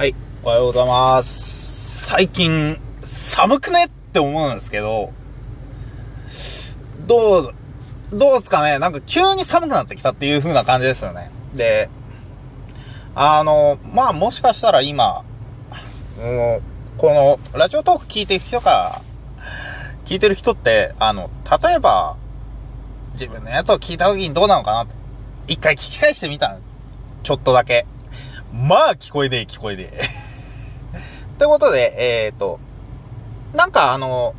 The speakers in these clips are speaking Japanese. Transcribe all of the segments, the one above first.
はい、おはようございます。最近、寒くねって思うんですけど、どう、どうすかねなんか急に寒くなってきたっていう風な感じですよね。で、あの、まあもしかしたら今、もう、この、ラジオトーク聞いてる人か、聞いてる人って、あの、例えば、自分のやつを聞いた時にどうなのかなって、一回聞き返してみたちょっとだけ。まあ、聞こえねえ、聞こえねえ。ってことで、えっ、ー、と、なんかあの、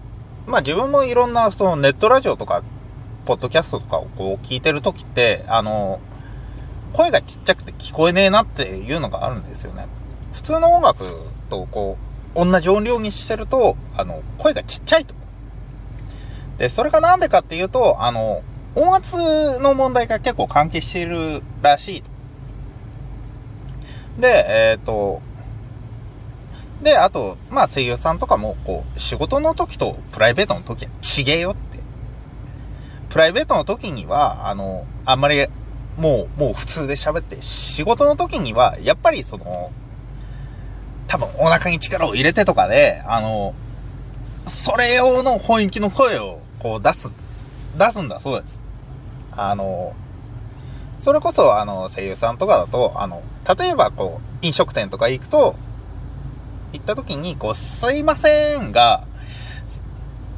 まあ自分もいろんなそのネットラジオとか、ポッドキャストとかをこう聞いてるときって、あの、声がちっちゃくて聞こえねえなっていうのがあるんですよね。普通の音楽とこう、同じ音量にしてると、あの、声がちっちゃいと。で、それがなんでかっていうと、あの、音圧の問題が結構関係しているらしいと。で、えっ、ー、と、で、あと、まあ声優さんとかも、こう、仕事の時とプライベートの時は違えよって。プライベートの時には、あの、あんまり、もう、もう普通で喋って、仕事の時には、やっぱりその、多分お腹に力を入れてとかで、あの、それ用の本気の声を、こう出す、出すんだそうです。あの、それこそ、あの、声優さんとかだと、あの、例えば、こう、飲食店とか行くと、行った時に、こう、すいませんが、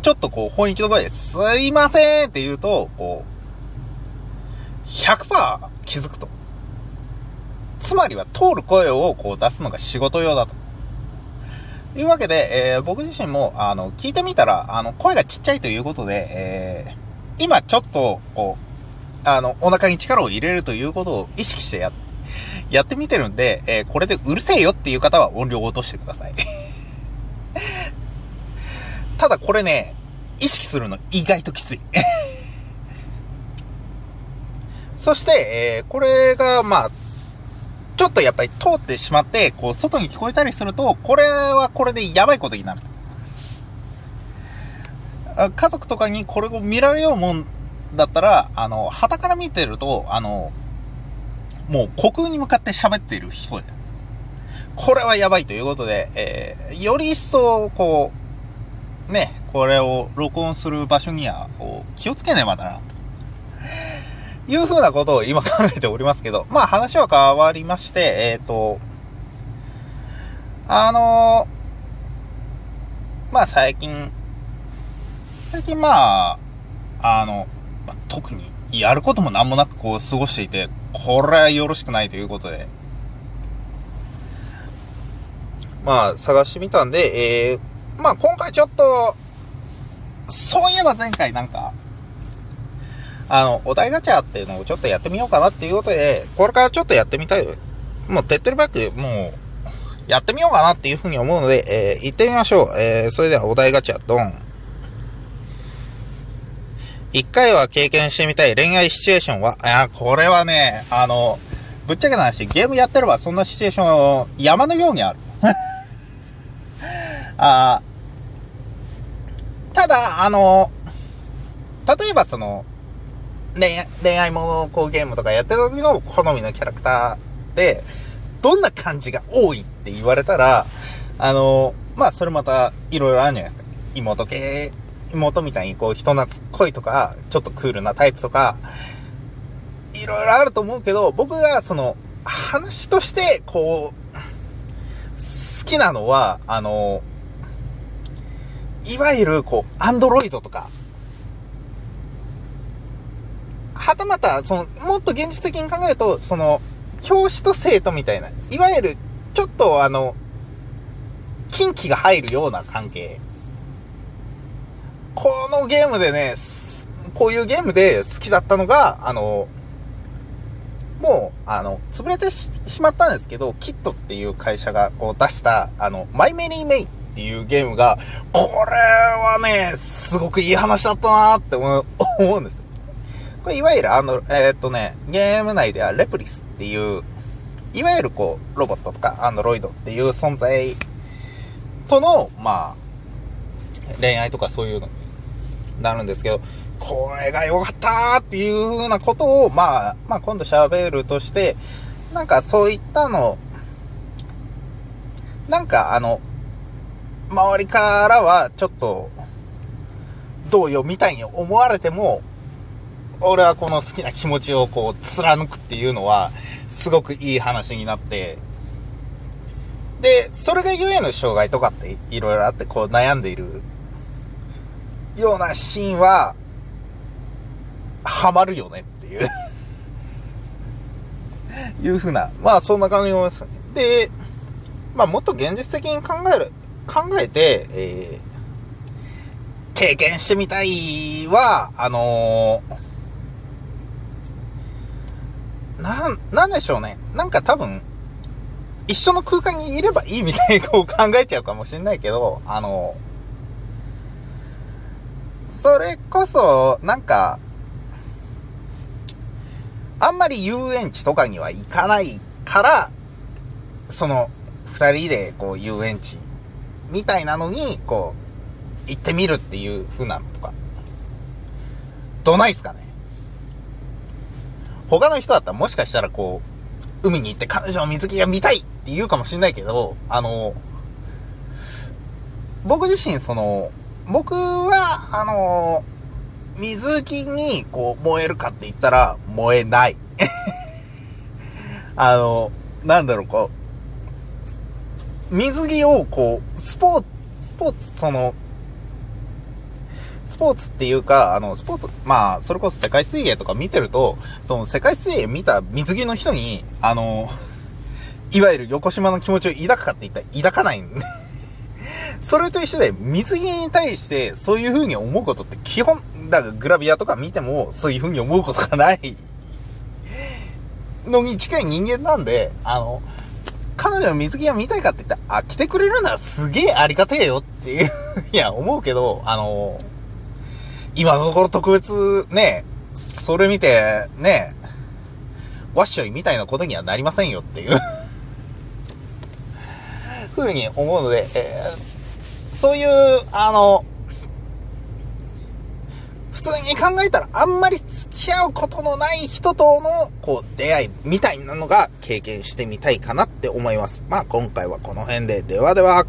ちょっとこう、本気の声で、すいませんって言うと、こう、100%気づくと。つまりは、通る声をこう出すのが仕事用だと。いうわけで、えー、僕自身も、あの、聞いてみたら、あの、声がちっちゃいということで、えー、今ちょっと、こう、あの、お腹に力を入れるということを意識してや、やってみてるんで、えー、これでうるせえよっていう方は音量を落としてください。ただこれね、意識するの意外ときつい。そして、えー、これが、まあ、ちょっとやっぱり通ってしまって、こう、外に聞こえたりすると、これはこれでやばいことになると。家族とかにこれを見られようもんだったら、あの、旗から見てると、あの、もう虚空に向かって喋っている人で。これはやばいということで、えー、より一層、こう、ね、これを録音する場所には、気をつけねばだな、というふうなことを今考えておりますけど、まあ話は変わりまして、えっ、ー、と、あのー、まあ最近、最近まあ、あの、特にやることも何もなくこう過ごしていて、これはよろしくないということで、まあ探してみたんで、えー、まあ今回ちょっと、そういえば前回なんか、あの、お題ガチャっていうのをちょっとやってみようかなっていうことで、これからちょっとやってみたい。もう手っ取り早く、もう、やってみようかなっていうふうに思うので、えー、行ってみましょう。えー、それではお題ガチャ、ドン。一回は経験してみたい恋愛シチュエーションは、あ、これはね、あの、ぶっちゃけな話、ゲームやってればそんなシチュエーション山のようにある。あただ、あの、例えばその、恋愛、恋愛ものこうゲームとかやってる時の好みのキャラクターで、どんな感じが多いって言われたら、あの、まあ、それまたいろいろあるんじゃないですか。妹系、妹みたいにこう人懐っこいとか、ちょっとクールなタイプとか、いろいろあると思うけど、僕がその、話として、こう、好きなのは、あの、いわゆる、こう、アンドロイドとか、はたまた、その、もっと現実的に考えると、その、教師と生徒みたいな、いわゆる、ちょっとあの、近畿が入るような関係。このゲームでね、こういうゲームで好きだったのが、あの、もう、あの、潰れてしまったんですけど、キットっていう会社がこう出した、あの、マイメリーメイっていうゲームが、これはね、すごくいい話だったなーって思う思うんです。これいわゆるあの、えー、っとね、ゲーム内ではレプリスっていう、いわゆるこう、ロボットとかアンドロイドっていう存在との、まあ、恋愛とかそういうのなるんですけど、これが良かったっていう風なことを、まあ、まあ今度喋るとして、なんかそういったの、なんかあの、周りからはちょっと、どうよみたいに思われても、俺はこの好きな気持ちをこう貫くっていうのは、すごくいい話になって、で、それがゆえの障害とかっていろいろあってこう悩んでいるようなシーンは、ハマるよねっていう いうふうな、まあそんな感じ思います。で、まあもっと現実的に考える、考えて、えー、経験してみたいは、あのー、なん、なんでしょうね。なんか多分、一緒の空間にいればいいみたいにこう考えちゃうかもしれないけど、あのー、それこそ、なんか、あんまり遊園地とかには行かないから、その、二人でこう遊園地みたいなのに、こう、行ってみるっていう風なのとか。どないっすかね他の人だったらもしかしたらこう、海に行って彼女の水着が見たいって言うかもしんないけど、あの、僕自身その、僕は、あの、水着にこう燃えるかって言ったら燃えない。あの、なんだろう、こう、水着をこう、スポーツ、スポーツ、その、スポーツっていうか、あの、スポーツ、まあ、それこそ世界水泳とか見てると、その世界水泳見た水着の人に、あの、いわゆる横島の気持ちを抱くかって言ったら抱かないんでそれと一緒で、水着に対してそういう風に思うことって基本、だからグラビアとか見てもそういう風に思うことがないのに近い人間なんで、あの、彼女の水着が見たいかって言ったら、あ、来てくれるならすげえありがてえよっていういや、思うけど、あの、今のところ特別ね、それ見て、ね、ワッショイみたいなことにはなりませんよっていう。ふうに思うので、えー、そういう、あの、普通に考えたらあんまり付き合うことのない人との、こう、出会いみたいなのが経験してみたいかなって思います。まあ今回はこの辺で、ではでは。